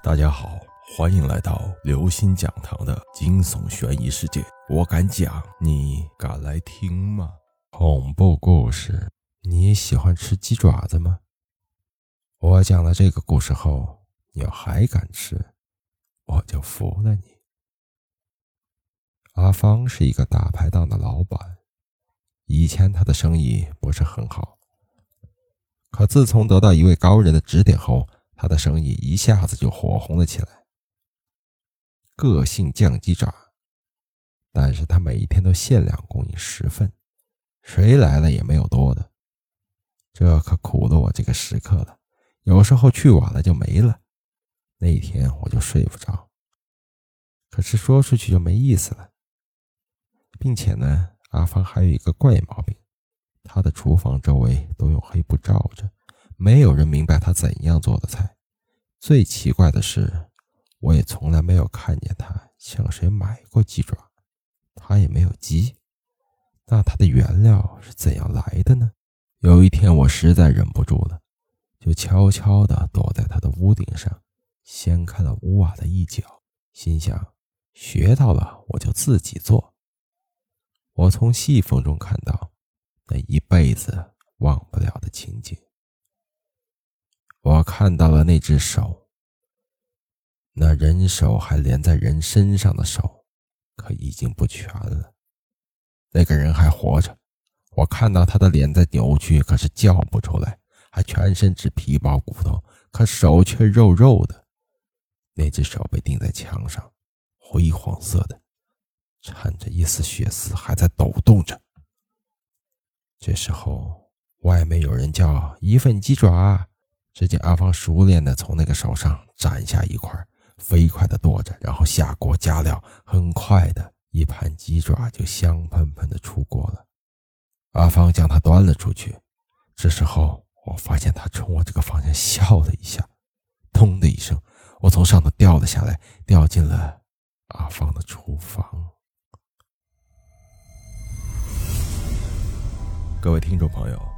大家好，欢迎来到刘星讲堂的惊悚悬疑世界。我敢讲，你敢来听吗？恐怖故事，你喜欢吃鸡爪子吗？我讲了这个故事后，你要还敢吃，我就服了你。阿芳是一个大排档的老板，以前他的生意不是很好，可自从得到一位高人的指点后，他的生意一下子就火红了起来。个性酱鸡爪，但是他每一天都限量供应十份，谁来了也没有多的。这可苦了我这个食客了，有时候去晚了就没了，那一天我就睡不着。可是说出去就没意思了，并且呢，阿芳还有一个怪毛病，他的厨房周围都用黑布罩着。没有人明白他怎样做的菜。最奇怪的是，我也从来没有看见他向谁买过鸡爪，他也没有鸡。那他的原料是怎样来的呢？有一天，我实在忍不住了，就悄悄地躲在他的屋顶上，掀开了屋瓦的一角，心想：学到了，我就自己做。我从细缝中看到那一辈子忘不了的情景。看到了那只手，那人手还连在人身上的手，可已经不全了。那个人还活着，我看到他的脸在扭曲，可是叫不出来；还全身只皮包骨头，可手却肉肉的。那只手被钉在墙上，灰黄色的，掺着一丝血丝，还在抖动着。这时候，外面有人叫：“一份鸡爪。”只见阿芳熟练地从那个手上斩下一块，飞快地剁着，然后下锅加料，很快的一盘鸡爪就香喷喷地出锅了。阿芳将它端了出去，这时候我发现他冲我这个方向笑了一下，咚的一声，我从上头掉了下来，掉进了阿芳的厨房。各位听众朋友。